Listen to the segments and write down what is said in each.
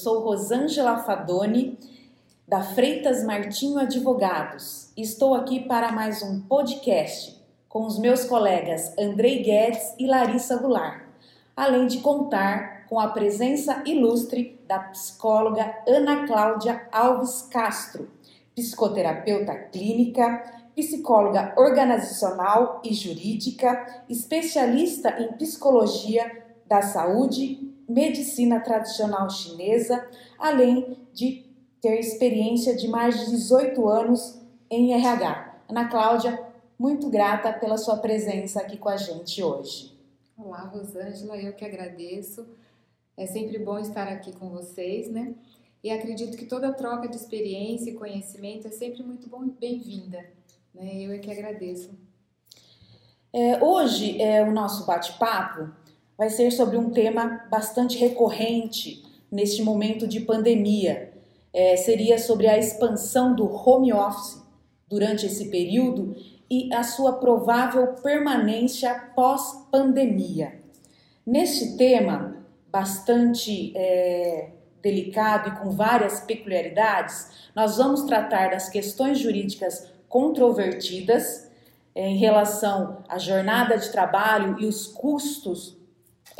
sou Rosângela Fadoni, da Freitas Martinho Advogados. Estou aqui para mais um podcast com os meus colegas Andrei Guedes e Larissa Goulart, além de contar com a presença ilustre da psicóloga Ana Cláudia Alves Castro, psicoterapeuta clínica, psicóloga organizacional e jurídica, especialista em psicologia da saúde, medicina tradicional chinesa, além de ter experiência de mais de 18 anos em RH. Ana Cláudia, muito grata pela sua presença aqui com a gente hoje. Olá, Rosângela, eu que agradeço. É sempre bom estar aqui com vocês, né? E acredito que toda troca de experiência e conhecimento é sempre muito bem-vinda. Né? Eu é que agradeço. É, hoje, é, o nosso bate-papo vai ser sobre um tema bastante recorrente neste momento de pandemia. É, seria sobre a expansão do home office durante esse período e a sua provável permanência pós-pandemia. Neste tema, bastante é, delicado e com várias peculiaridades, nós vamos tratar das questões jurídicas controvertidas é, em relação à jornada de trabalho e os custos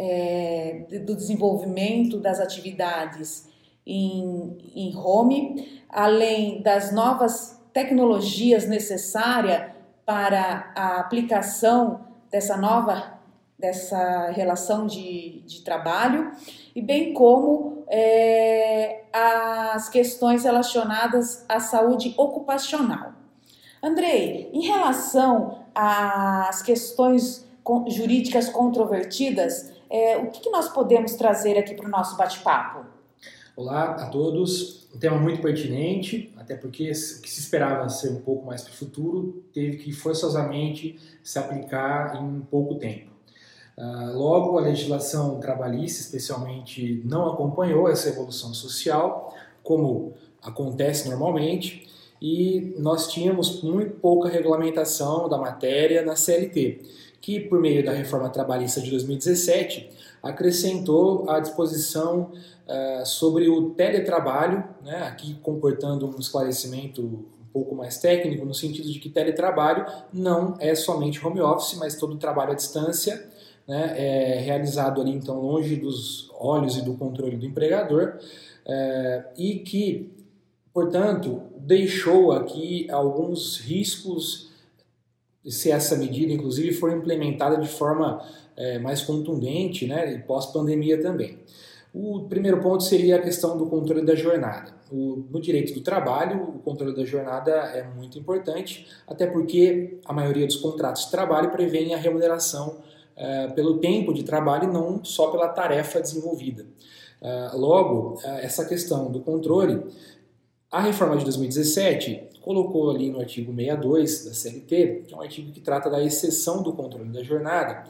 é, do desenvolvimento das atividades em, em home, além das novas tecnologias necessárias para a aplicação dessa nova dessa relação de, de trabalho e bem como é, as questões relacionadas à saúde ocupacional. Andrei, em relação às questões jurídicas controvertidas, é, o que, que nós podemos trazer aqui para o nosso bate-papo? Olá a todos, um tema muito pertinente, até porque o que se esperava ser um pouco mais para o futuro teve que forçosamente se aplicar em pouco tempo. Uh, logo, a legislação trabalhista, especialmente, não acompanhou essa evolução social, como acontece normalmente, e nós tínhamos muito pouca regulamentação da matéria na CLT que, por meio da reforma trabalhista de 2017, acrescentou a disposição uh, sobre o teletrabalho, né, aqui comportando um esclarecimento um pouco mais técnico, no sentido de que teletrabalho não é somente home office, mas todo trabalho à distância, né, é realizado ali então longe dos olhos e do controle do empregador, uh, e que, portanto, deixou aqui alguns riscos se essa medida, inclusive, for implementada de forma é, mais contundente, né, e pós-pandemia também. O primeiro ponto seria a questão do controle da jornada. O, no direito do trabalho, o controle da jornada é muito importante, até porque a maioria dos contratos de trabalho prevê a remuneração é, pelo tempo de trabalho e não só pela tarefa desenvolvida. É, logo, é, essa questão do controle, a reforma de 2017 colocou ali no artigo 62 da CLT, que é um artigo que trata da exceção do controle da jornada,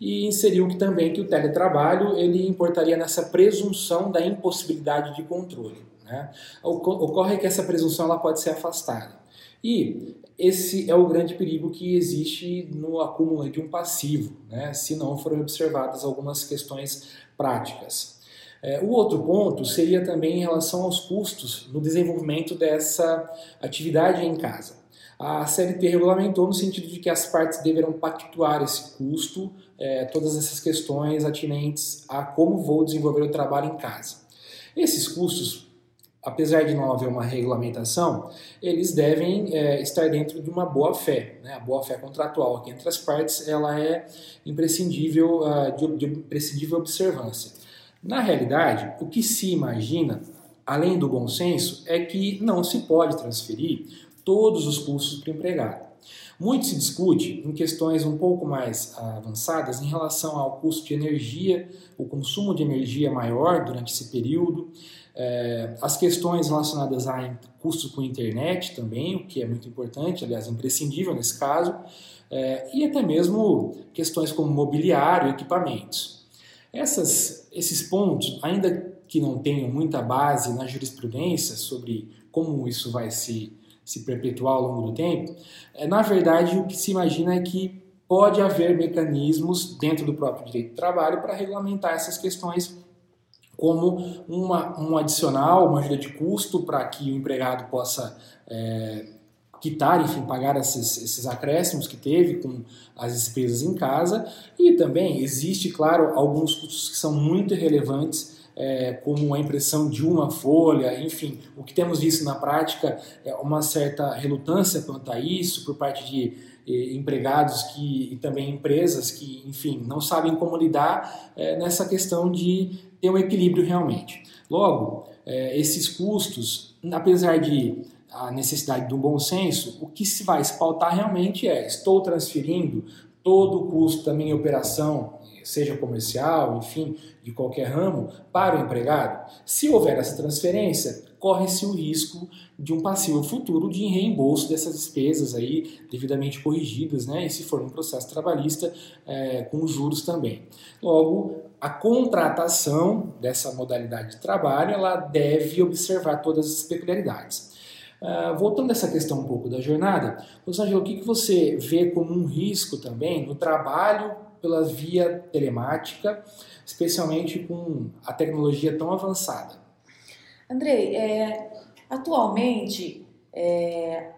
e inseriu que também que o teletrabalho ele importaria nessa presunção da impossibilidade de controle. Né? Ocorre que essa presunção ela pode ser afastada. E esse é o grande perigo que existe no acúmulo de um passivo, né? se não forem observadas algumas questões práticas. É, o outro ponto seria também em relação aos custos no desenvolvimento dessa atividade em casa. A CLT regulamentou no sentido de que as partes deverão pactuar esse custo, é, todas essas questões atinentes a como vou desenvolver o trabalho em casa. Esses custos, apesar de não haver uma regulamentação, eles devem é, estar dentro de uma boa fé. Né? A boa fé contratual aqui entre as partes ela é imprescindível, uh, de, de imprescindível observância. Na realidade, o que se imagina, além do bom senso, é que não se pode transferir todos os custos para o empregado. Muito se discute em questões um pouco mais avançadas em relação ao custo de energia, o consumo de energia maior durante esse período, é, as questões relacionadas a custos com internet também, o que é muito importante, aliás, imprescindível nesse caso, é, e até mesmo questões como mobiliário e equipamentos. Essas, esses pontos, ainda que não tenham muita base na jurisprudência sobre como isso vai se, se perpetuar ao longo do tempo, é, na verdade o que se imagina é que pode haver mecanismos dentro do próprio direito do trabalho para regulamentar essas questões como uma, um adicional, uma ajuda de custo para que o empregado possa é, quitar, enfim, pagar esses, esses acréscimos que teve com as despesas em casa. E também existe, claro, alguns custos que são muito relevantes é, como a impressão de uma folha, enfim, o que temos visto na prática é uma certa relutância quanto a isso por parte de empregados que, e também empresas que, enfim, não sabem como lidar é, nessa questão de ter um equilíbrio realmente. Logo, é, esses custos, apesar de a necessidade do bom senso, o que se vai se pautar realmente é: estou transferindo todo o custo da minha operação seja comercial, enfim, de qualquer ramo, para o empregado, se houver essa transferência, corre-se o risco de um passivo futuro de reembolso dessas despesas aí devidamente corrigidas, né? E se for um processo trabalhista, é, com juros também. Logo, a contratação dessa modalidade de trabalho, ela deve observar todas as peculiaridades. Uh, voltando a essa questão um pouco da jornada, Rosângela, o que, que você vê como um risco também no trabalho pela via telemática, especialmente com a tecnologia tão avançada? Andrei, é, atualmente, é,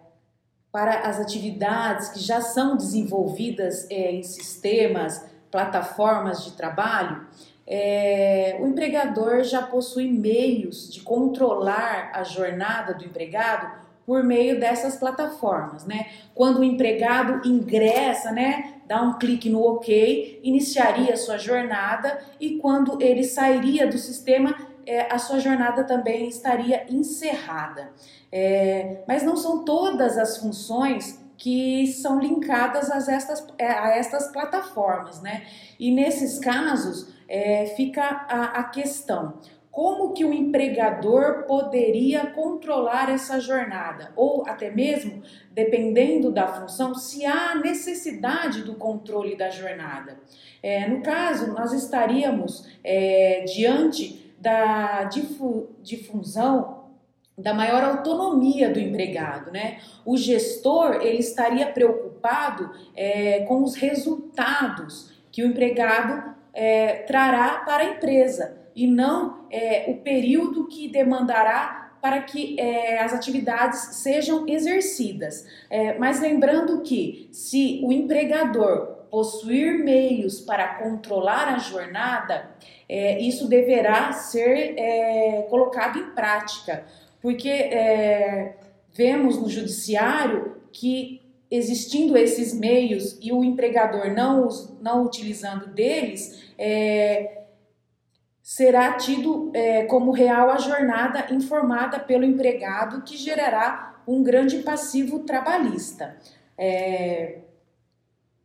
para as atividades que já são desenvolvidas é, em sistemas, plataformas de trabalho, é, o empregador já possui meios de controlar a jornada do empregado por meio dessas plataformas, né? Quando o empregado ingressa, né, dá um clique no OK, iniciaria sua jornada e quando ele sairia do sistema, é, a sua jornada também estaria encerrada. É, mas não são todas as funções que são linkadas a estas, é, a estas plataformas, né? E nesses casos é, fica a, a questão como que o empregador poderia controlar essa jornada, ou até mesmo, dependendo da função, se há necessidade do controle da jornada. É, no caso, nós estaríamos é, diante da difu difusão da maior autonomia do empregado, né? O gestor ele estaria preocupado é, com os resultados que o empregado é, trará para a empresa e não é, o período que demandará para que é, as atividades sejam exercidas. É, mas lembrando que se o empregador possuir meios para controlar a jornada, é, isso deverá ser é, colocado em prática, porque é, vemos no judiciário que existindo esses meios e o empregador não, não utilizando deles, é, será tido é, como real a jornada informada pelo empregado, que gerará um grande passivo trabalhista. É,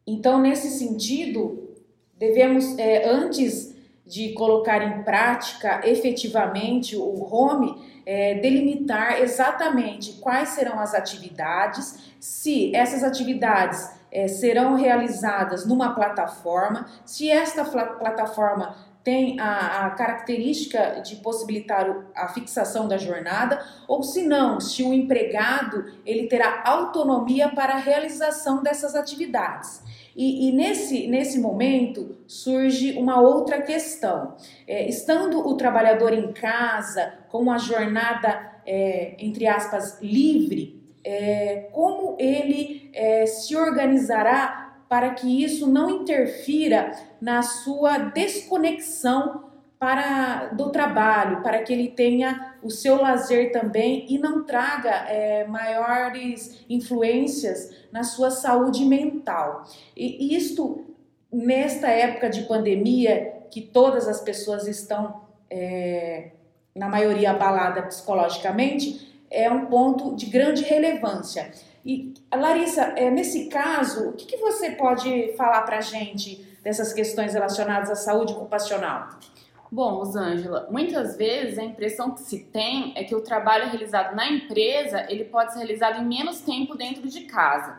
então, nesse sentido, devemos, é, antes de colocar em prática efetivamente o home, é, delimitar exatamente quais serão as atividades, se essas atividades é, serão realizadas numa plataforma, se esta plataforma tem a, a, característica de possibilitar a fixação da jornada, ou se não, se o empregado ele terá autonomia para a realização dessas atividades. E, e nesse, nesse momento surge uma outra questão. É, estando o trabalhador em casa, com a jornada, é, entre aspas, livre, é, como ele é, se organizará para que isso não interfira na sua desconexão para do trabalho, para que ele tenha o seu lazer também e não traga é, maiores influências na sua saúde mental. E isto nesta época de pandemia, que todas as pessoas estão, é, na maioria, abaladas psicologicamente, é um ponto de grande relevância. E, Larissa, é, nesse caso, o que, que você pode falar para a gente dessas questões relacionadas à saúde ocupacional? Bom, Rosângela, muitas vezes a impressão que se tem é que o trabalho realizado na empresa ele pode ser realizado em menos tempo dentro de casa.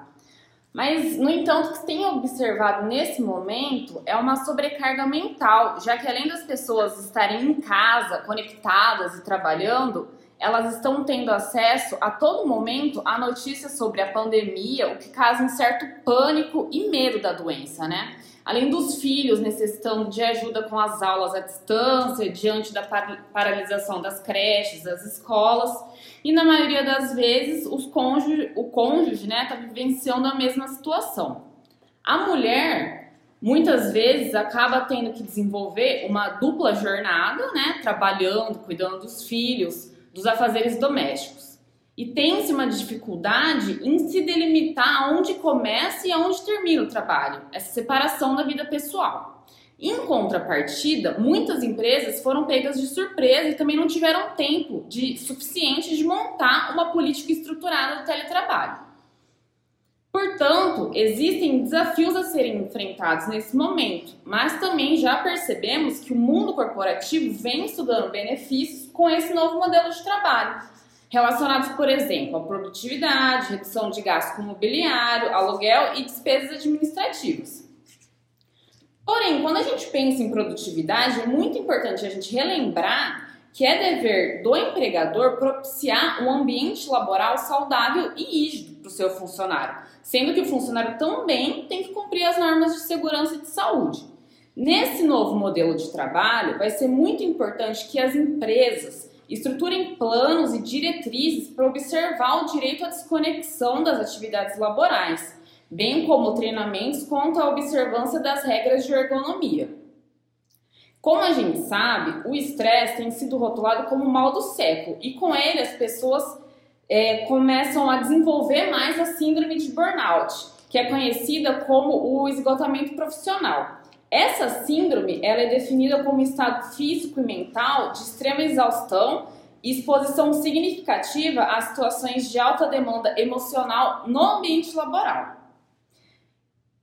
Mas, no entanto, o que se tem observado nesse momento é uma sobrecarga mental, já que além das pessoas estarem em casa, conectadas e trabalhando, elas estão tendo acesso a todo momento a notícias sobre a pandemia, o que causa um certo pânico e medo da doença, né? Além dos filhos necessitando de ajuda com as aulas à distância, diante da paralisação das creches, das escolas, e na maioria das vezes os cônjuge, o cônjuge está né, tá vivenciando a mesma situação. A mulher muitas vezes acaba tendo que desenvolver uma dupla jornada, né, trabalhando, cuidando dos filhos, dos afazeres domésticos. E tem-se uma dificuldade em se delimitar aonde começa e aonde termina o trabalho, essa separação da vida pessoal. Em contrapartida, muitas empresas foram pegas de surpresa e também não tiveram tempo de, suficiente de montar uma política estruturada do teletrabalho. Portanto, existem desafios a serem enfrentados nesse momento, mas também já percebemos que o mundo corporativo vem estudando benefícios com esse novo modelo de trabalho, relacionados, por exemplo, à produtividade, redução de gasto com mobiliário, aluguel e despesas administrativas. Porém, quando a gente pensa em produtividade, é muito importante a gente relembrar que é dever do empregador propiciar um ambiente laboral saudável e rígido para o seu funcionário, sendo que o funcionário também tem que cumprir as normas de segurança e de saúde. Nesse novo modelo de trabalho, vai ser muito importante que as empresas estruturem planos e diretrizes para observar o direito à desconexão das atividades laborais, bem como treinamentos quanto à observância das regras de ergonomia. Como a gente sabe, o estresse tem sido rotulado como mal do século e com ele as pessoas é, começam a desenvolver mais a síndrome de burnout, que é conhecida como o esgotamento profissional. Essa síndrome ela é definida como estado físico e mental de extrema exaustão e exposição significativa a situações de alta demanda emocional no ambiente laboral.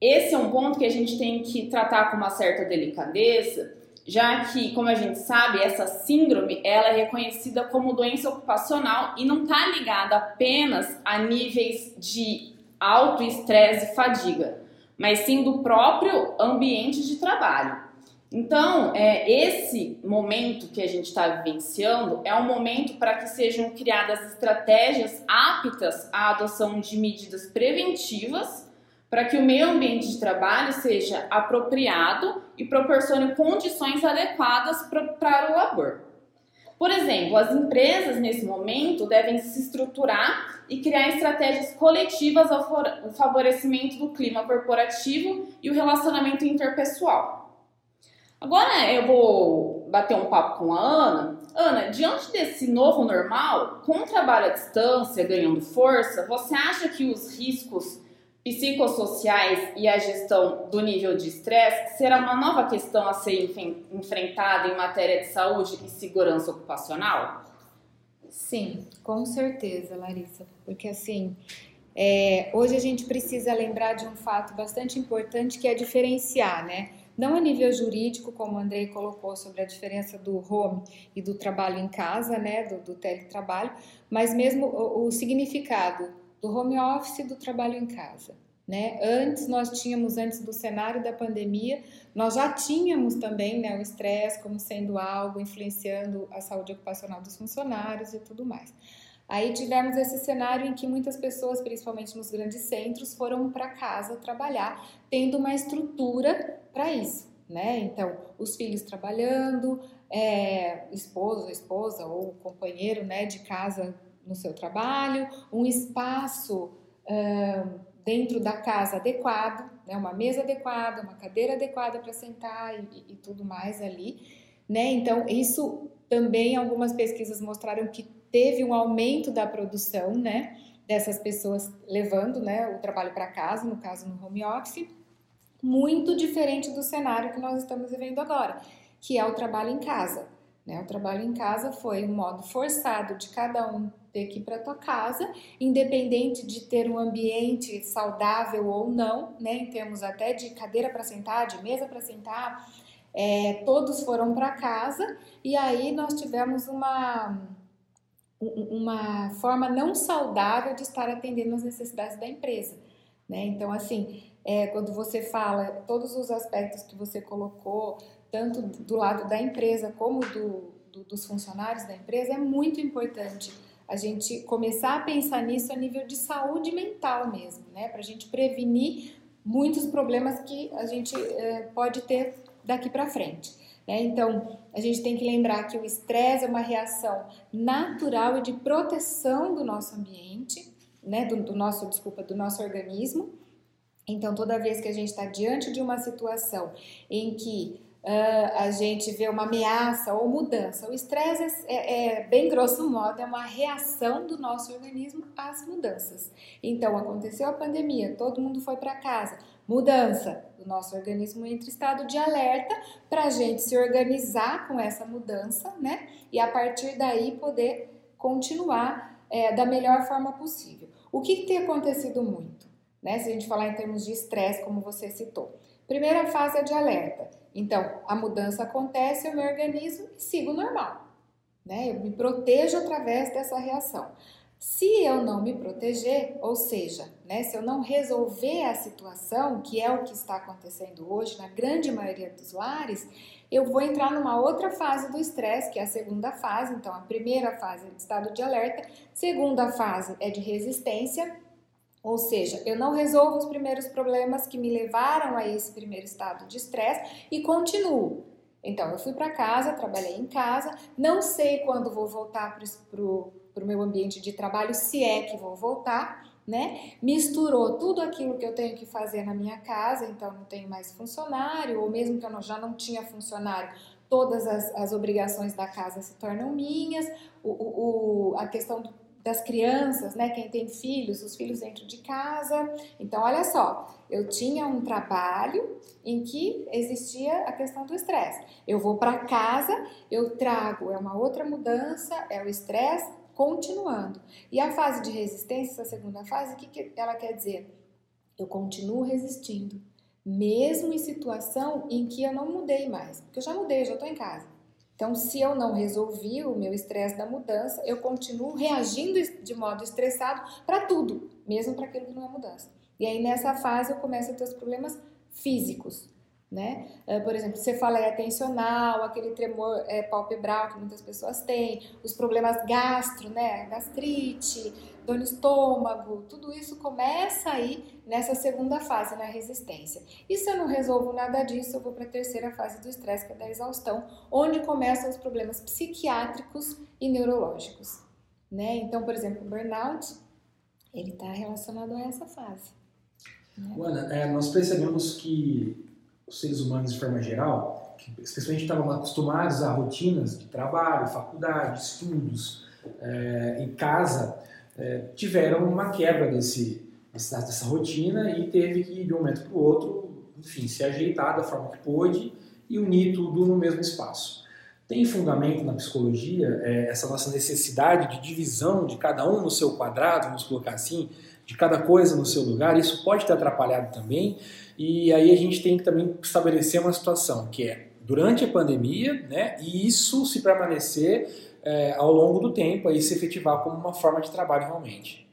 Esse é um ponto que a gente tem que tratar com uma certa delicadeza, já que, como a gente sabe, essa síndrome ela é reconhecida como doença ocupacional e não está ligada apenas a níveis de alto estresse e fadiga, mas sim do próprio ambiente de trabalho. Então, é, esse momento que a gente está vivenciando é um momento para que sejam criadas estratégias aptas à adoção de medidas preventivas para que o meio ambiente de trabalho seja apropriado e proporcione condições adequadas para o labor. Por exemplo, as empresas nesse momento devem se estruturar e criar estratégias coletivas ao favorecimento do clima corporativo e o relacionamento interpessoal. Agora eu vou bater um papo com a Ana. Ana, diante desse novo normal, com o trabalho à distância ganhando força, você acha que os riscos psicossociais e a gestão do nível de estresse será uma nova questão a ser enfrentada em matéria de saúde e segurança ocupacional? Sim, com certeza, Larissa, porque assim, é, hoje a gente precisa lembrar de um fato bastante importante que é diferenciar, né? Não a nível jurídico, como o Andrei colocou sobre a diferença do home e do trabalho em casa, né, do, do teletrabalho, mas mesmo o, o significado do home office e do trabalho em casa. Né? Antes nós tínhamos, antes do cenário da pandemia, nós já tínhamos também né, o estresse como sendo algo influenciando a saúde ocupacional dos funcionários e tudo mais. Aí tivemos esse cenário em que muitas pessoas, principalmente nos grandes centros, foram para casa trabalhar, tendo uma estrutura para isso, né? Então, os filhos trabalhando, é, esposo, esposa ou companheiro, né, de casa no seu trabalho, um espaço uh, dentro da casa adequado, né, uma mesa adequada, uma cadeira adequada para sentar e, e, tudo mais ali, né? Então isso também algumas pesquisas mostraram que teve um aumento da produção, né? Dessas pessoas levando, né, o trabalho para casa, no caso no home office, muito diferente do cenário que nós estamos vivendo agora, que é o trabalho em casa. Né? O trabalho em casa foi um modo forçado de cada um ter que ir para tua casa, independente de ter um ambiente saudável ou não, né? Em termos até de cadeira para sentar, de mesa para sentar, é, todos foram para casa e aí nós tivemos uma uma forma não saudável de estar atendendo as necessidades da empresa, né? Então assim, é, quando você fala todos os aspectos que você colocou, tanto do lado da empresa como do, do, dos funcionários da empresa, é muito importante a gente começar a pensar nisso a nível de saúde mental mesmo, né? Para a gente prevenir muitos problemas que a gente é, pode ter daqui para frente. Né? Então, a gente tem que lembrar que o estresse é uma reação natural e de proteção do nosso ambiente, né? do, do nosso, desculpa, do nosso organismo. Então, toda vez que a gente está diante de uma situação em que uh, a gente vê uma ameaça ou mudança. O estresse é, é, é, bem grosso modo, é uma reação do nosso organismo às mudanças. Então, aconteceu a pandemia, todo mundo foi para casa, mudança. O nosso organismo entra em estado de alerta para a gente se organizar com essa mudança, né? E a partir daí poder continuar é, da melhor forma possível. O que, que tem acontecido muito? Né? Se a gente falar em termos de estresse, como você citou. Primeira fase é de alerta. Então, a mudança acontece, eu me organizo e sigo normal. Né? Eu me protejo através dessa reação. Se eu não me proteger, ou seja, né, se eu não resolver a situação, que é o que está acontecendo hoje na grande maioria dos lares, eu vou entrar numa outra fase do estresse, que é a segunda fase. Então, a primeira fase é de estado de alerta, segunda fase é de resistência, ou seja, eu não resolvo os primeiros problemas que me levaram a esse primeiro estado de estresse e continuo. Então, eu fui para casa, trabalhei em casa, não sei quando vou voltar para o meu ambiente de trabalho, se é que vou voltar, né? Misturou tudo aquilo que eu tenho que fazer na minha casa, então não tenho mais funcionário, ou mesmo que eu já não tinha funcionário, todas as, as obrigações da casa se tornam minhas, o, o, a questão do das crianças, né? Quem tem filhos, os filhos dentro de casa. Então, olha só, eu tinha um trabalho em que existia a questão do estresse. Eu vou para casa, eu trago, é uma outra mudança, é o estresse continuando. E a fase de resistência, essa segunda fase, o que, que ela quer dizer? Eu continuo resistindo, mesmo em situação em que eu não mudei mais, porque eu já mudei, já estou em casa. Então, se eu não resolvi o meu estresse da mudança, eu continuo reagindo de modo estressado para tudo, mesmo para aquilo que não é mudança. E aí, nessa fase, eu começo a ter os problemas físicos, né? Ah, por exemplo, é atencional, aquele tremor é, palpebral que muitas pessoas têm, os problemas gastro, né? Gastrite, dor no estômago, tudo isso começa aí nessa segunda fase, na resistência. E se eu não resolvo nada disso, eu vou para a terceira fase do estresse, que é da exaustão, onde começam os problemas psiquiátricos e neurológicos. Né? Então, por exemplo, o burnout, ele está relacionado a essa fase. Né? Ana, é, nós percebemos que os seres humanos, de forma geral, especialmente estavam acostumados a rotinas de trabalho, faculdade, estudos, é, em casa, é, tiveram uma quebra desse, dessa rotina e teve que, de um momento para o outro, enfim, se ajeitar da forma que pôde e unir tudo no mesmo espaço. Tem fundamento na psicologia é, essa nossa necessidade de divisão de cada um no seu quadrado, vamos colocar assim, de cada coisa no seu lugar, isso pode ter atrapalhado também, e aí a gente tem que também estabelecer uma situação que é durante a pandemia, né, e isso se permanecer é, ao longo do tempo aí se efetivar como uma forma de trabalho realmente.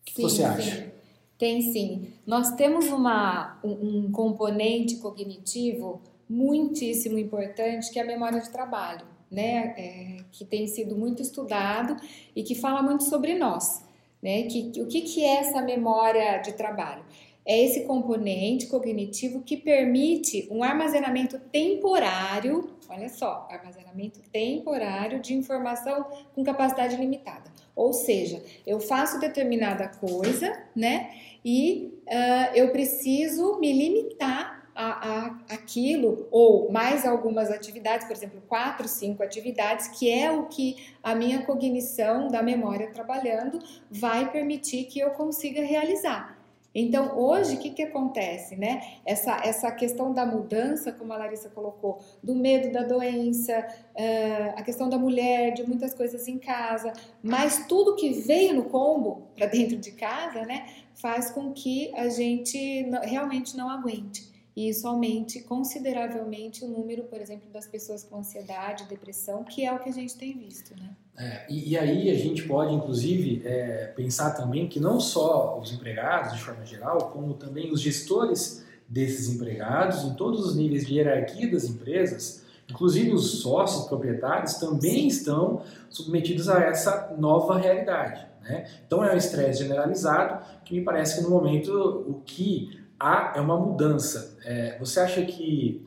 O que sim, você acha? Sim. Tem sim. Nós temos uma, um, um componente cognitivo muitíssimo importante que é a memória de trabalho, né? É, que tem sido muito estudado e que fala muito sobre nós. Né? Que, o que, que é essa memória de trabalho? É esse componente cognitivo que permite um armazenamento temporário Olha só, armazenamento temporário de informação com capacidade limitada. Ou seja, eu faço determinada coisa, né? E uh, eu preciso me limitar a, a, aquilo ou mais algumas atividades, por exemplo, quatro, cinco atividades, que é o que a minha cognição da memória trabalhando vai permitir que eu consiga realizar. Então, hoje, o que, que acontece? Né? Essa, essa questão da mudança, como a Larissa colocou, do medo da doença, uh, a questão da mulher, de muitas coisas em casa, mas tudo que veio no combo para dentro de casa, né, faz com que a gente realmente não aguente. E isso aumente consideravelmente o número, por exemplo, das pessoas com ansiedade, depressão, que é o que a gente tem visto. Né? É, e, e, aí a gente pode, inclusive, é, pensar também que não só os empregados, de forma geral, como também os gestores desses empregados, em todos os níveis de hierarquia das empresas, Inclusive, os sócios proprietários também estão submetidos a essa nova realidade. Né? Então, é um estresse generalizado que me parece que no momento o que há é uma mudança. É, você acha que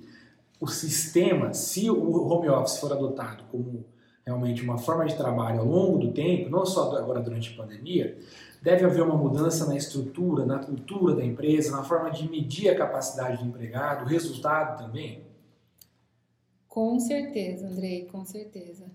o sistema, se o home office for adotado como realmente uma forma de trabalho ao longo do tempo, não só agora durante a pandemia, deve haver uma mudança na estrutura, na cultura da empresa, na forma de medir a capacidade do empregado, o resultado também? Com certeza, Andrei, com certeza.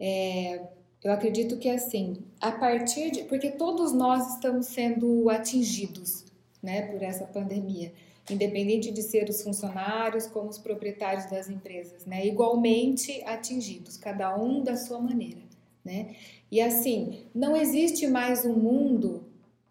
É, eu acredito que assim, a partir de. Porque todos nós estamos sendo atingidos né, por essa pandemia independente de ser os funcionários como os proprietários das empresas, né? Igualmente atingidos, cada um da sua maneira, né? E assim, não existe mais um mundo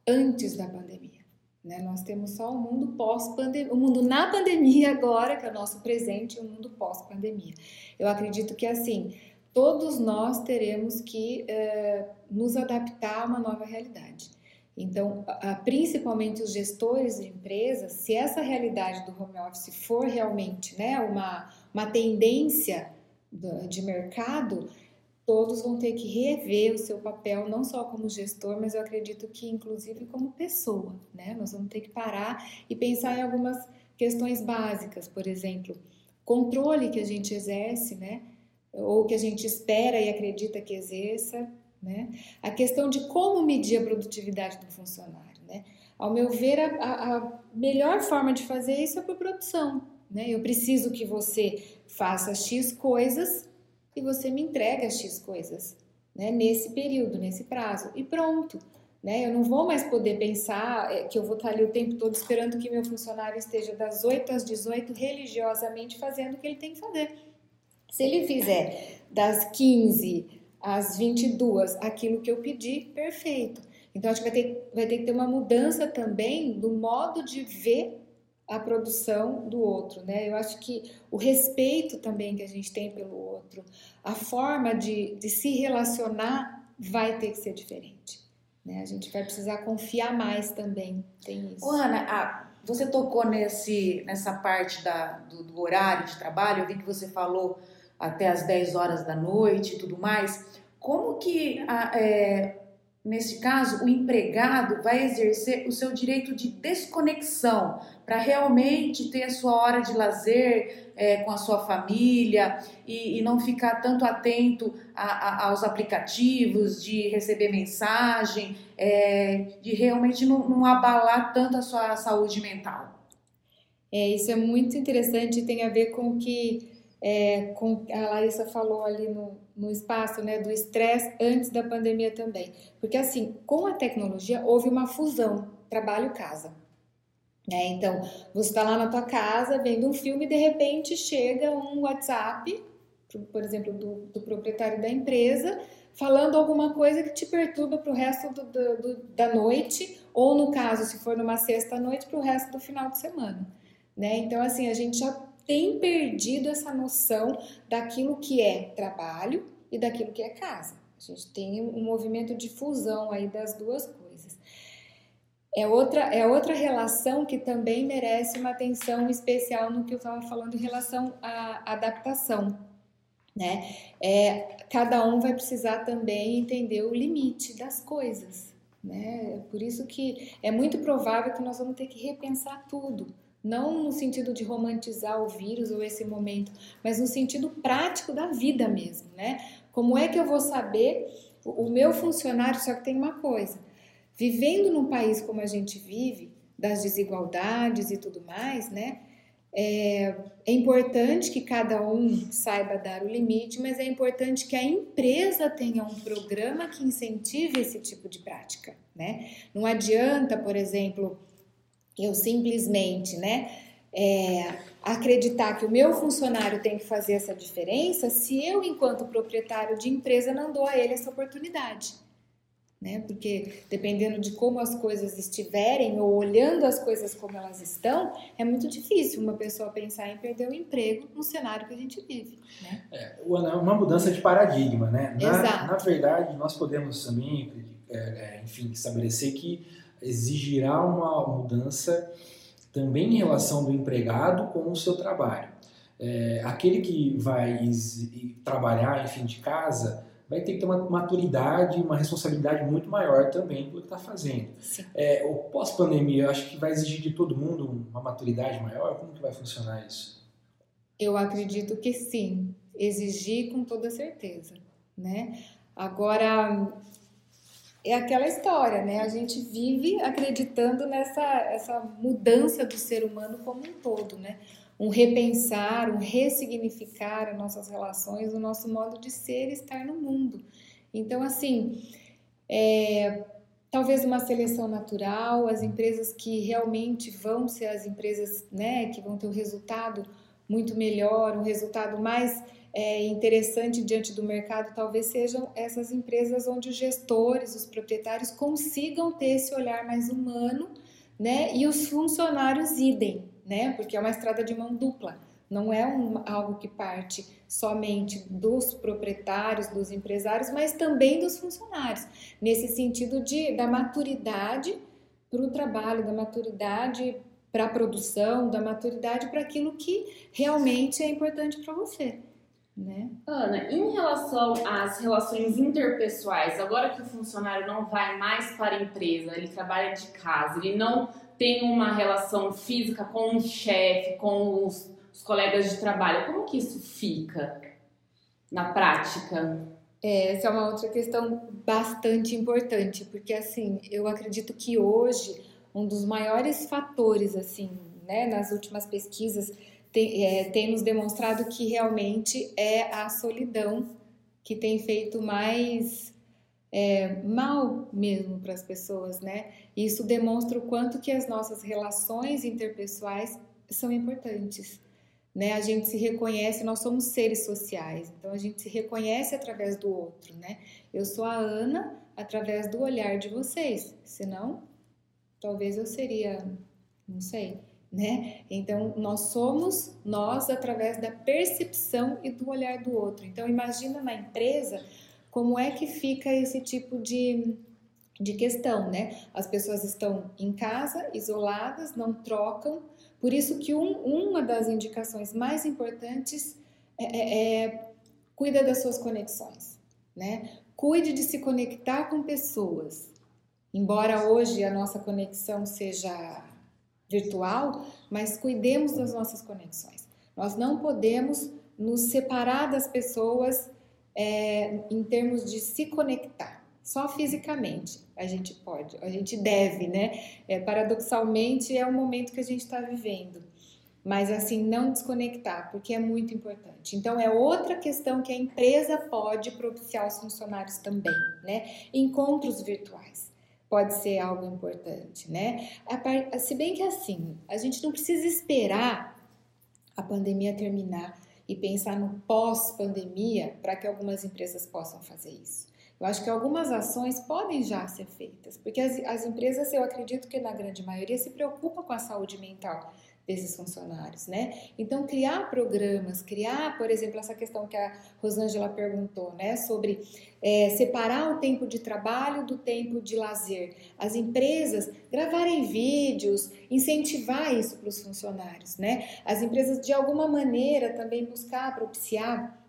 antes da pandemia, né? Nós temos só o um mundo pós-pandemia, o um mundo na pandemia agora, que é o nosso presente, e o um mundo pós-pandemia. Eu acredito que assim, todos nós teremos que uh, nos adaptar a uma nova realidade. Então, principalmente os gestores de empresas, se essa realidade do home office for realmente né, uma, uma tendência de mercado, todos vão ter que rever o seu papel, não só como gestor, mas eu acredito que inclusive como pessoa. Né? Nós vamos ter que parar e pensar em algumas questões básicas, por exemplo, controle que a gente exerce, né? ou que a gente espera e acredita que exerça, né? A questão de como medir a produtividade do funcionário. Né? Ao meu ver, a, a melhor forma de fazer isso é por produção. Né? Eu preciso que você faça X coisas e você me entrega X coisas né? nesse período, nesse prazo. E pronto. Né? Eu não vou mais poder pensar é, que eu vou estar ali o tempo todo esperando que meu funcionário esteja das 8 às 18 religiosamente fazendo o que ele tem que fazer. Se ele fizer das 15 às 22 aquilo que eu pedi, perfeito. Então, acho que vai ter, vai ter que ter uma mudança também do modo de ver a produção do outro, né? Eu acho que o respeito também que a gente tem pelo outro, a forma de, de se relacionar vai ter que ser diferente, né? A gente vai precisar confiar mais também, tem isso. Ana, ah, você tocou nesse, nessa parte da, do, do horário de trabalho, eu vi que você falou até as 10 horas da noite e tudo mais. Como que, é, nesse caso, o empregado vai exercer o seu direito de desconexão para realmente ter a sua hora de lazer é, com a sua família e, e não ficar tanto atento a, a, aos aplicativos, de receber mensagem, é, de realmente não, não abalar tanto a sua saúde mental? É, isso é muito interessante e tem a ver com que é, com, a Larissa falou ali no, no espaço né, do estresse antes da pandemia também. Porque assim, com a tecnologia houve uma fusão trabalho-casa. Né? Então, você está lá na tua casa vendo um filme e de repente chega um WhatsApp, por exemplo, do, do proprietário da empresa, falando alguma coisa que te perturba para o resto do, do, da noite, ou no caso, se for numa sexta-noite, para o resto do final de semana. Né? Então, assim, a gente já tem perdido essa noção daquilo que é trabalho e daquilo que é casa. A gente tem um movimento de fusão aí das duas coisas. É outra, é outra relação que também merece uma atenção especial no que eu estava falando em relação à adaptação. Né? É, cada um vai precisar também entender o limite das coisas. Né? Por isso que é muito provável que nós vamos ter que repensar tudo não no sentido de romantizar o vírus ou esse momento, mas no sentido prático da vida mesmo, né? Como é que eu vou saber o meu funcionário? Só que tem uma coisa: vivendo num país como a gente vive, das desigualdades e tudo mais, né? É, é, importante que cada um saiba dar o limite, mas é importante que a empresa tenha um programa que incentive esse tipo de prática, né? Não adianta, por exemplo, eu simplesmente, né, é, acreditar que o meu funcionário tem que fazer essa diferença se eu, enquanto proprietário de empresa, não dou a ele essa oportunidade. Né? Porque dependendo de como as coisas estiverem ou olhando as coisas como elas estão, é muito difícil uma pessoa pensar em perder o emprego no cenário que a gente vive. Né? É uma mudança de paradigma, né? Na, Exato. na verdade, nós podemos também, é, é, enfim, estabelecer que exigirá uma mudança também em relação do empregado com o seu trabalho. É, aquele que vai trabalhar, enfim, de casa, vai ter que ter uma maturidade, uma responsabilidade muito maior também pelo que está fazendo. É, o pós-pandemia, eu acho que vai exigir de todo mundo uma maturidade maior. Como que vai funcionar isso? Eu acredito que sim, exigir com toda certeza, né? Agora é aquela história, né? A gente vive acreditando nessa essa mudança do ser humano como um todo, né? Um repensar, um ressignificar as nossas relações, o nosso modo de ser e estar no mundo. Então, assim, é, talvez uma seleção natural, as empresas que realmente vão ser as empresas, né, que vão ter um resultado muito melhor, um resultado mais é, interessante diante do mercado, talvez sejam essas empresas onde os gestores, os proprietários consigam ter esse olhar mais humano, né? E os funcionários idem, né? Porque é uma estrada de mão dupla. Não é um, algo que parte somente dos proprietários, dos empresários, mas também dos funcionários, nesse sentido de, da maturidade para o trabalho, da maturidade para a produção, da maturidade para aquilo que realmente é importante para você. Né? Ana, em relação às relações interpessoais, agora que o funcionário não vai mais para a empresa, ele trabalha de casa, ele não tem uma relação física com o chefe, com os, os, colegas de trabalho, como que isso fica na prática? É, essa é uma outra questão bastante importante, porque assim, eu acredito que hoje um dos maiores fatores, assim, né, nas últimas pesquisas, tem, é, tem nos demonstrado que realmente é a solidão que tem feito mais é, mal mesmo para as pessoas, né? Isso demonstra o quanto que as nossas relações interpessoais são importantes, né? A gente se reconhece, nós somos seres sociais, então a gente se reconhece através do outro, né? Eu sou a Ana através do olhar de vocês, senão talvez eu seria, não sei, né? Então, nós somos nós através da percepção e do olhar do outro. Então, imagina na empresa como é que fica esse tipo de, de questão, né? As pessoas estão em casa, isoladas, não trocam. Por isso que um, uma das indicações mais importantes é, é, é cuida das suas conexões, né? Cuide de se conectar com pessoas. Embora hoje a nossa conexão seja virtual, mas cuidemos das nossas conexões. Nós não podemos nos separar das pessoas é, em termos de se conectar. Só fisicamente a gente pode, a gente deve, né? É, paradoxalmente é o momento que a gente está vivendo. Mas assim, não desconectar, porque é muito importante. Então, é outra questão que a empresa pode propiciar aos funcionários também, né? Encontros virtuais pode ser algo importante, né? Se bem que assim, a gente não precisa esperar a pandemia terminar e pensar no pós-pandemia para que algumas empresas possam fazer isso. Eu acho que algumas ações podem já ser feitas, porque as, as empresas, eu acredito que na grande maioria, se preocupam com a saúde mental desses funcionários, né? Então, criar programas, criar, por exemplo, essa questão que a Rosângela perguntou, né, sobre é, separar o tempo de trabalho do tempo de lazer. As empresas gravarem vídeos, incentivar isso para os funcionários, né? As empresas, de alguma maneira, também buscar propiciar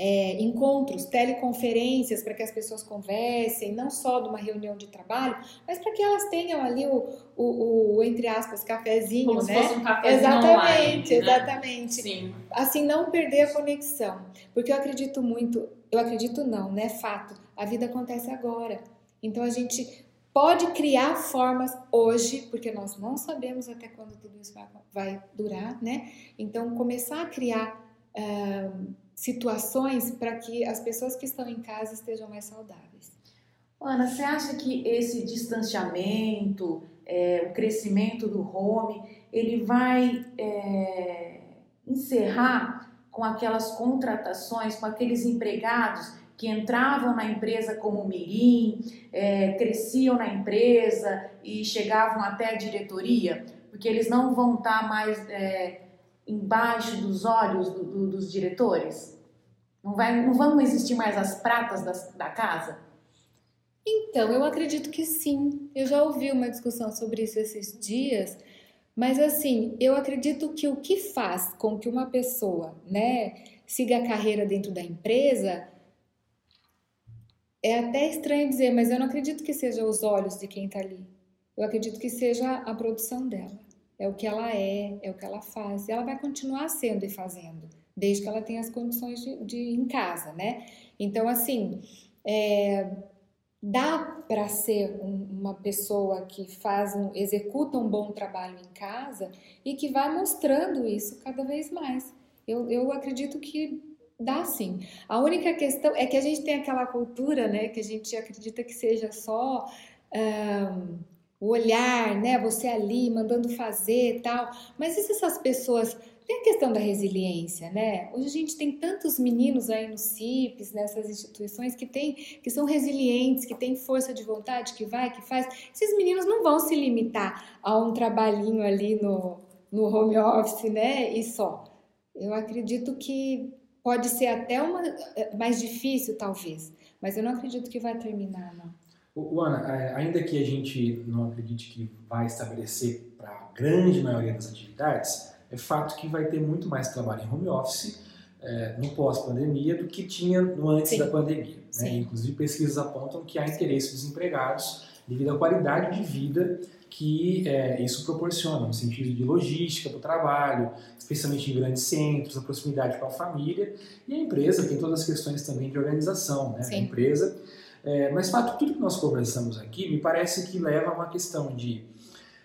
é, encontros, teleconferências para que as pessoas conversem, não só de uma reunião de trabalho, mas para que elas tenham ali o, o, o entre aspas, cafezinho, Como né? Se fosse um cafezinho exatamente, online, né? exatamente. Sim. Assim, não perder a conexão. Porque eu acredito muito, eu acredito não, né? Fato, a vida acontece agora. Então a gente pode criar formas hoje, porque nós não sabemos até quando tudo isso vai, vai durar, né? Então começar a criar. Uh, situações para que as pessoas que estão em casa estejam mais saudáveis. Ana, você acha que esse distanciamento, é, o crescimento do home, ele vai é, encerrar com aquelas contratações, com aqueles empregados que entravam na empresa como mirim, é, cresciam na empresa e chegavam até a diretoria? Porque eles não vão estar mais é, embaixo dos olhos do, do, dos diretores? Não, vai, não vão existir mais as pratas das, da casa? Então, eu acredito que sim. Eu já ouvi uma discussão sobre isso esses dias, Mas assim, eu acredito que o que faz com que uma pessoa, né, siga a carreira dentro da empresa é até estranho dizer, mas eu não acredito que seja os olhos de quem está ali. Eu acredito que seja a produção dela. É o que ela é, é o que ela faz. E ela vai continuar sendo e fazendo, desde que ela tenha as condições de, de em casa, né? Então, assim, é, dá para ser um, uma pessoa que faz um, executa um bom trabalho em casa e que vai mostrando isso cada vez mais. Eu, eu acredito que Dá sim. A única questão é que a gente tem aquela cultura, né, que a gente acredita que seja só um, o olhar, né, você ali mandando fazer e tal. Mas e se essas pessoas tem a questão da resiliência, né? Hoje a gente tem tantos meninos aí no CIPS, nessas instituições que tem, que são resilientes, que têm força de vontade, que vai, que faz. Esses meninos não vão se limitar a um trabalhinho ali no, no home office, né? E só. Eu acredito que Pode ser até uma, eh, mais difícil, talvez, mas eu não acredito que vai terminar, não. O, Ana, é, ainda que a gente não acredite que vai estabelecer para a grande maioria das atividades, é fato que vai ter muito mais trabalho em home office é, no pós-pandemia do que tinha no antes Sim. da pandemia. Né? Inclusive, pesquisas apontam que há interesse dos empregados devido à qualidade de vida que é, isso proporciona, no sentido de logística do trabalho, especialmente em grandes centros, a proximidade com a família, e a empresa tem todas as questões também de organização né, da empresa. É, mas, fato, tudo que nós conversamos aqui me parece que leva a uma questão de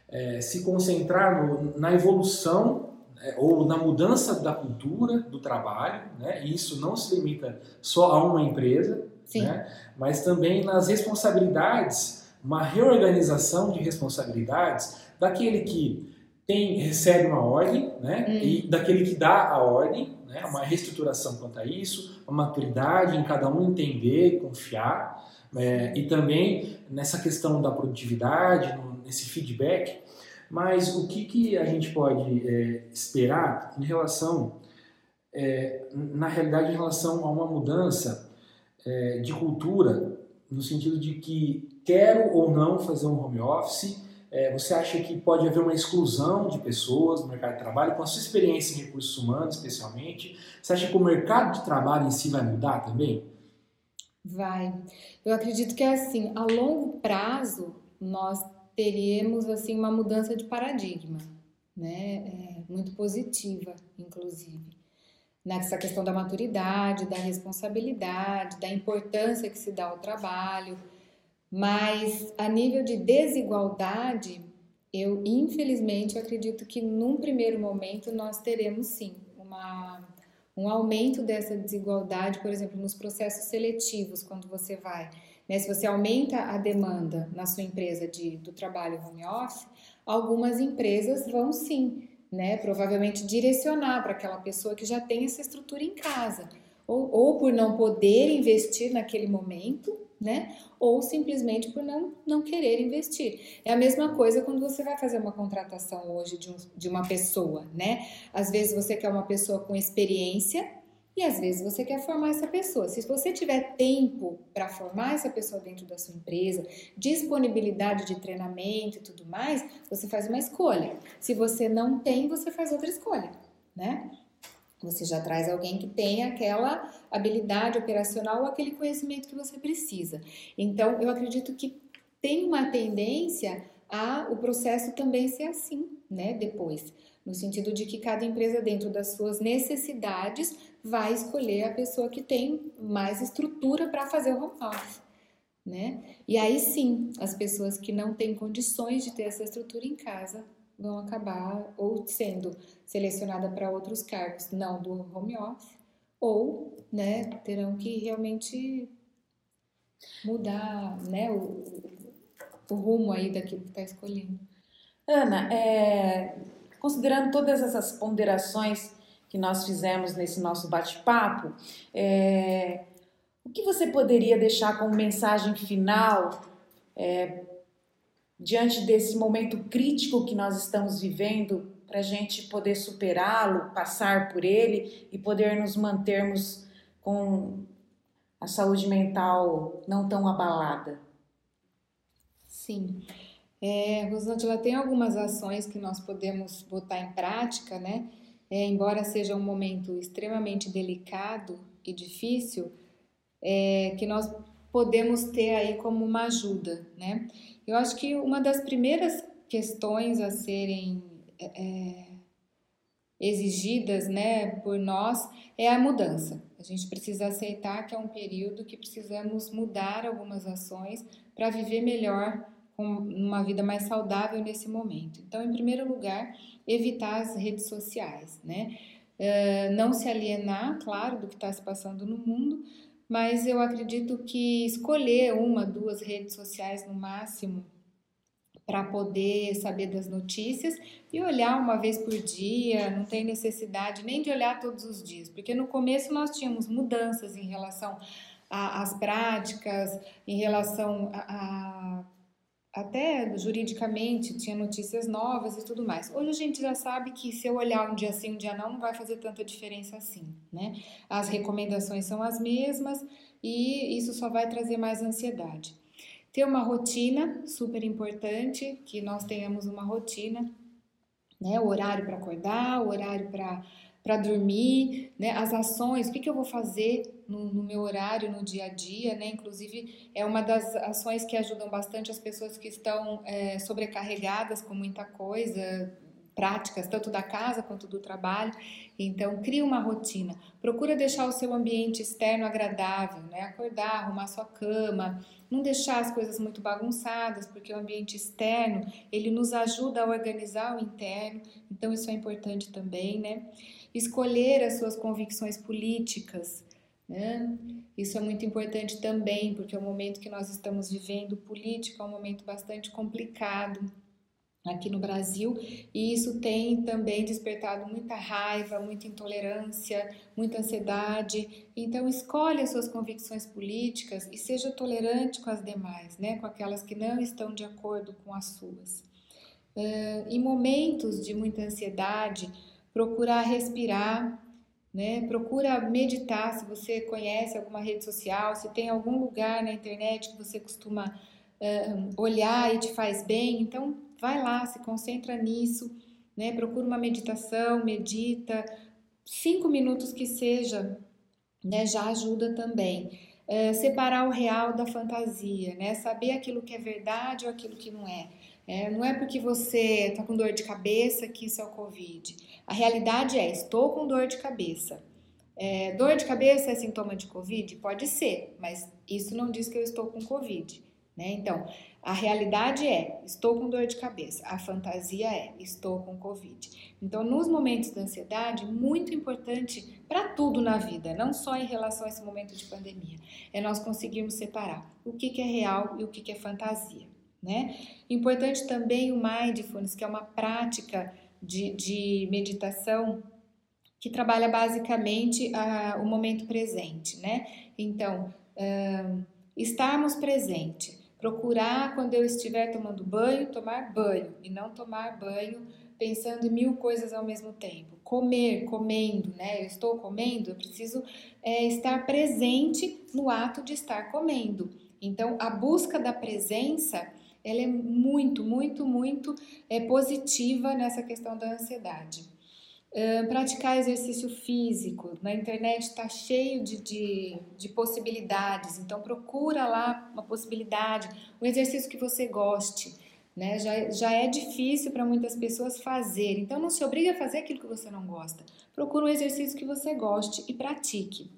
é, se concentrar no, na evolução é, ou na mudança da cultura do trabalho, né? e isso não se limita só a uma empresa, né? mas também nas responsabilidades uma reorganização de responsabilidades daquele que tem recebe uma ordem, né, hum. e daquele que dá a ordem, né, uma reestruturação quanto a isso, uma maturidade em cada um entender, confiar, é, e também nessa questão da produtividade, nesse feedback. Mas o que, que a gente pode é, esperar em relação, é, na realidade, em relação a uma mudança é, de cultura, no sentido de que quero ou não fazer um home office? É, você acha que pode haver uma exclusão de pessoas no mercado de trabalho, com a sua experiência em recursos humanos, especialmente? Você acha que o mercado de trabalho em si vai mudar também? Vai. Eu acredito que é assim, a longo prazo nós teremos assim uma mudança de paradigma, né? É, muito positiva, inclusive nessa questão da maturidade, da responsabilidade, da importância que se dá ao trabalho. Mas a nível de desigualdade, eu infelizmente acredito que num primeiro momento nós teremos sim uma, um aumento dessa desigualdade, por exemplo, nos processos seletivos, quando você vai. Né, se você aumenta a demanda na sua empresa de, do trabalho home office, algumas empresas vão sim, né, provavelmente direcionar para aquela pessoa que já tem essa estrutura em casa. Ou, ou por não poder investir naquele momento, né? Ou simplesmente por não, não querer investir. É a mesma coisa quando você vai fazer uma contratação hoje de, um, de uma pessoa, né? Às vezes você quer uma pessoa com experiência e às vezes você quer formar essa pessoa. Se você tiver tempo para formar essa pessoa dentro da sua empresa, disponibilidade de treinamento e tudo mais, você faz uma escolha. Se você não tem, você faz outra escolha, né? Você já traz alguém que tem aquela habilidade operacional ou aquele conhecimento que você precisa. Então, eu acredito que tem uma tendência a o processo também ser assim, né? Depois, no sentido de que cada empresa, dentro das suas necessidades, vai escolher a pessoa que tem mais estrutura para fazer o home office. Né? E aí sim, as pessoas que não têm condições de ter essa estrutura em casa vão acabar ou sendo selecionada para outros cargos, não do home office, ou né, terão que realmente mudar né, o, o rumo aí daquilo que está escolhendo. Ana, é, considerando todas essas ponderações que nós fizemos nesse nosso bate-papo, é, o que você poderia deixar como mensagem final é, diante desse momento crítico que nós estamos vivendo, para a gente poder superá-lo, passar por ele e poder nos mantermos com a saúde mental não tão abalada? Sim. É, Rosângela, tem algumas ações que nós podemos botar em prática, né? É, embora seja um momento extremamente delicado e difícil, é, que nós podemos ter aí como uma ajuda, né? Eu acho que uma das primeiras questões a serem é, é exigidas, né, por nós é a mudança. A gente precisa aceitar que é um período que precisamos mudar algumas ações para viver melhor com uma vida mais saudável nesse momento. Então, em primeiro lugar, evitar as redes sociais, né? Não se alienar, claro, do que está se passando no mundo, mas eu acredito que escolher uma, duas redes sociais no máximo para poder saber das notícias e olhar uma vez por dia, não tem necessidade nem de olhar todos os dias, porque no começo nós tínhamos mudanças em relação às práticas, em relação a, a até juridicamente tinha notícias novas e tudo mais. Hoje a gente já sabe que se eu olhar um dia sim, um dia não, não vai fazer tanta diferença assim, né? As recomendações são as mesmas e isso só vai trazer mais ansiedade. Ter uma rotina, super importante, que nós tenhamos uma rotina, né? O horário para acordar, o horário para para dormir, né? As ações, o que, que eu vou fazer no, no, meu horário, no dia a dia, né? Inclusive, é uma das ações que ajudam bastante as pessoas que estão é, sobrecarregadas com muita coisa, práticas, tanto da casa quanto do trabalho. Então, cria uma rotina. Procura deixar o seu ambiente externo agradável, né? Acordar, arrumar sua cama, não deixar as coisas muito bagunçadas, porque o ambiente externo, ele nos ajuda a organizar o interno. Então, isso é importante também, né? Escolher as suas convicções políticas. Né? Isso é muito importante também, porque é o momento que nós estamos vivendo político é um momento bastante complicado aqui no Brasil e isso tem também despertado muita raiva, muita intolerância, muita ansiedade. Então escolhe as suas convicções políticas e seja tolerante com as demais, né? com aquelas que não estão de acordo com as suas. Uh, em momentos de muita ansiedade, procurar respirar, né? Procura meditar se você conhece alguma rede social, se tem algum lugar na internet que você costuma uh, olhar e te faz bem, então vai lá, se concentra nisso, né? Procura uma meditação, medita, cinco minutos que seja, né? Já ajuda também. Uh, separar o real da fantasia, né? Saber aquilo que é verdade ou aquilo que não é. É, não é porque você está com dor de cabeça que isso é o Covid. A realidade é: estou com dor de cabeça. É, dor de cabeça é sintoma de Covid? Pode ser, mas isso não diz que eu estou com Covid. Né? Então, a realidade é: estou com dor de cabeça. A fantasia é: estou com Covid. Então, nos momentos de ansiedade, muito importante para tudo na vida, não só em relação a esse momento de pandemia, é nós conseguirmos separar o que, que é real e o que, que é fantasia. Né? Importante também o mindfulness, que é uma prática de, de meditação que trabalha basicamente o momento presente, né? Então, uh, estarmos presente, procurar quando eu estiver tomando banho, tomar banho e não tomar banho pensando em mil coisas ao mesmo tempo. Comer, comendo, né? Eu estou comendo, eu preciso é, estar presente no ato de estar comendo. Então, a busca da presença ela é muito, muito, muito é, positiva nessa questão da ansiedade. Uh, praticar exercício físico, na internet está cheio de, de, de, possibilidades, então procura lá uma possibilidade, um exercício que você goste. Né? Já, já é difícil para muitas pessoas fazer, então não se obriga a fazer aquilo que você não gosta. Procura um exercício que você goste e pratique.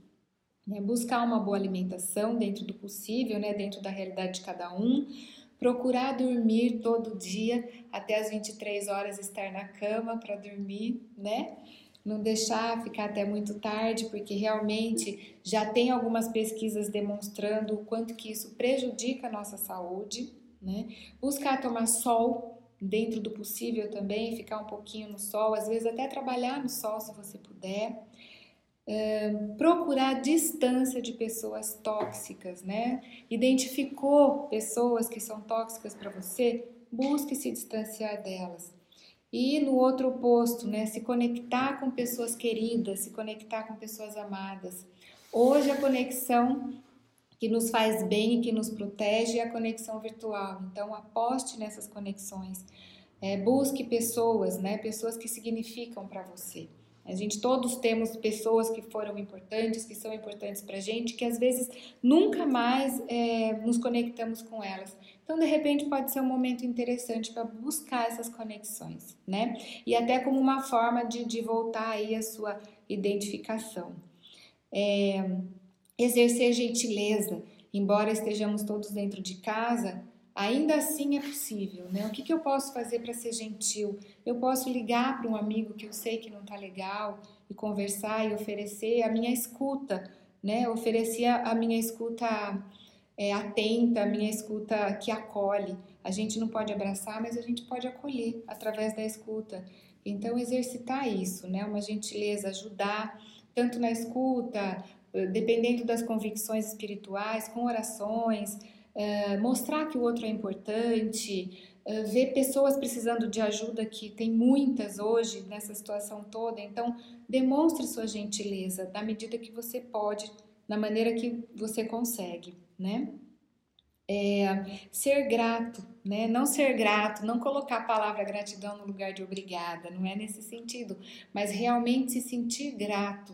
Né? Buscar uma boa alimentação dentro do possível, né? dentro da realidade de cada um procurar dormir todo dia até as 23 horas estar na cama para dormir, né? Não deixar ficar até muito tarde, porque realmente já tem algumas pesquisas demonstrando o quanto que isso prejudica a nossa saúde, né? Buscar tomar sol dentro do possível também, ficar um pouquinho no sol, às vezes até trabalhar no sol se você puder procurar distância de pessoas tóxicas, né? Identificou pessoas que são tóxicas para você, busque se distanciar delas. E no outro oposto, né? Se conectar com pessoas queridas, se conectar com pessoas amadas. Hoje a conexão que que nos faz bem e que nos protege é a conexão virtual. Então, aposte nessas conexões. É, busque pessoas, né? Pessoas que significam para você. A gente todos temos pessoas que foram importantes, que são importantes para a gente, que às vezes nunca mais é, nos conectamos com elas. Então, de repente, pode ser um momento interessante para buscar essas conexões, né? E até como uma forma de, de voltar aí a sua identificação. É, exercer gentileza, embora estejamos todos dentro de casa, ainda assim é possível, né? O que, que eu posso fazer para ser gentil? Eu posso ligar para um amigo que eu sei que não está legal e conversar e oferecer a minha escuta, né? Oferecer a minha escuta é, atenta, a minha escuta que acolhe. A gente não pode abraçar, mas a gente pode acolher através da escuta. Então, exercitar isso, né? Uma gentileza, ajudar tanto na escuta, dependendo das convicções espirituais, com orações, uh, mostrar que o outro é importante, uh, ver pessoas precisando de ajuda, que tem muitas hoje nessa situação toda. Então, demonstre sua gentileza na medida que você pode, na maneira que você consegue, né? É, ser grato, né? Não ser grato, não colocar a palavra gratidão no lugar de obrigada, não é nesse sentido, mas realmente se sentir grato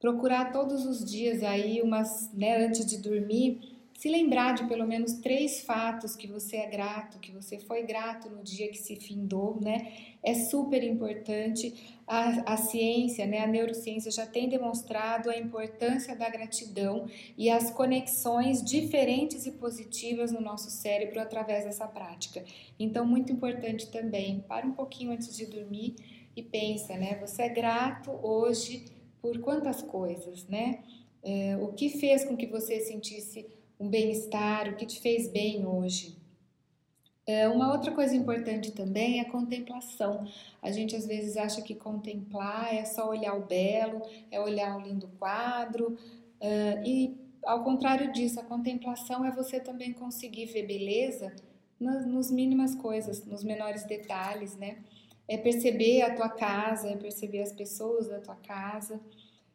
procurar todos os dias aí, umas, né, antes de dormir, se lembrar de pelo menos três fatos que você é grato, que você foi grato no dia que se findou, né? É super importante. A, a ciência, né, a neurociência já tem demonstrado a importância da gratidão e as conexões diferentes e positivas no nosso cérebro através dessa prática. Então, muito importante também, para um pouquinho antes de dormir e pensa, né? Você é grato hoje por quantas coisas, né? É, o que fez com que você sentisse um bem-estar, o que te fez bem hoje. É, uma outra coisa importante também é a contemplação. A gente às vezes acha que contemplar é só olhar o belo, é olhar um lindo quadro, uh, e ao contrário disso, a contemplação é você também conseguir ver beleza nas, mínimas coisas, nos menores detalhes, né? é perceber a tua casa, é perceber as pessoas da tua casa.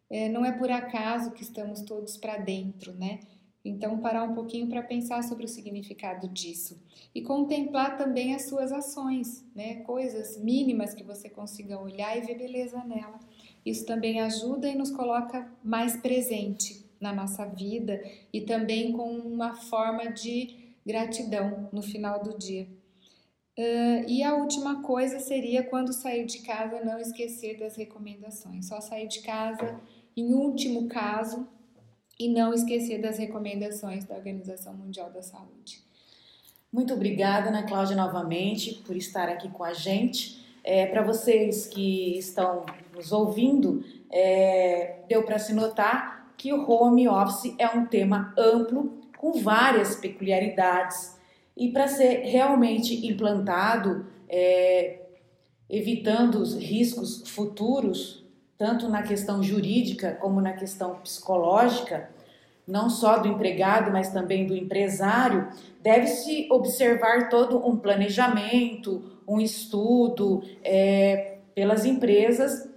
É, não é por acaso que estamos todos para dentro, né? Então, parar um pouquinho para pensar sobre o significado disso. E contemplar também as suas ações, né? Coisas mínimas que você consiga olhar e ver beleza nela. Isso também ajuda e nos coloca mais presente na nossa vida e também com uma forma de gratidão no final do dia. Uh, e a última coisa seria quando sair de casa não esquecer das recomendações. Só sair de casa em último caso e não esquecer das recomendações da Organização Mundial da Saúde. Muito obrigada, Ana Cláudia, novamente por estar aqui com a gente. É, Para vocês que estão nos ouvindo, é, deu para se notar que o home office é um tema amplo, com várias peculiaridades e para ser realmente implantado, é, evitando os riscos futuros, tanto na questão jurídica como na questão psicológica, não só do empregado, mas também do empresário, deve-se observar todo um planejamento, um estudo é, pelas empresas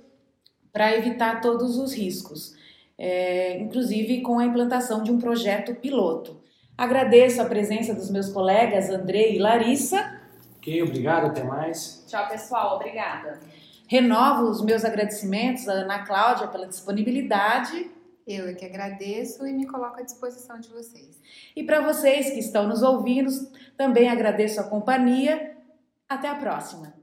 para evitar todos os riscos, é, inclusive com a implantação de um projeto piloto. Agradeço a presença dos meus colegas André e Larissa. Ok, obrigado, até mais. Tchau, pessoal, obrigada. Renovo os meus agradecimentos à Ana Cláudia pela disponibilidade. Eu é que agradeço e me coloco à disposição de vocês. E para vocês que estão nos ouvindo, também agradeço a companhia. Até a próxima.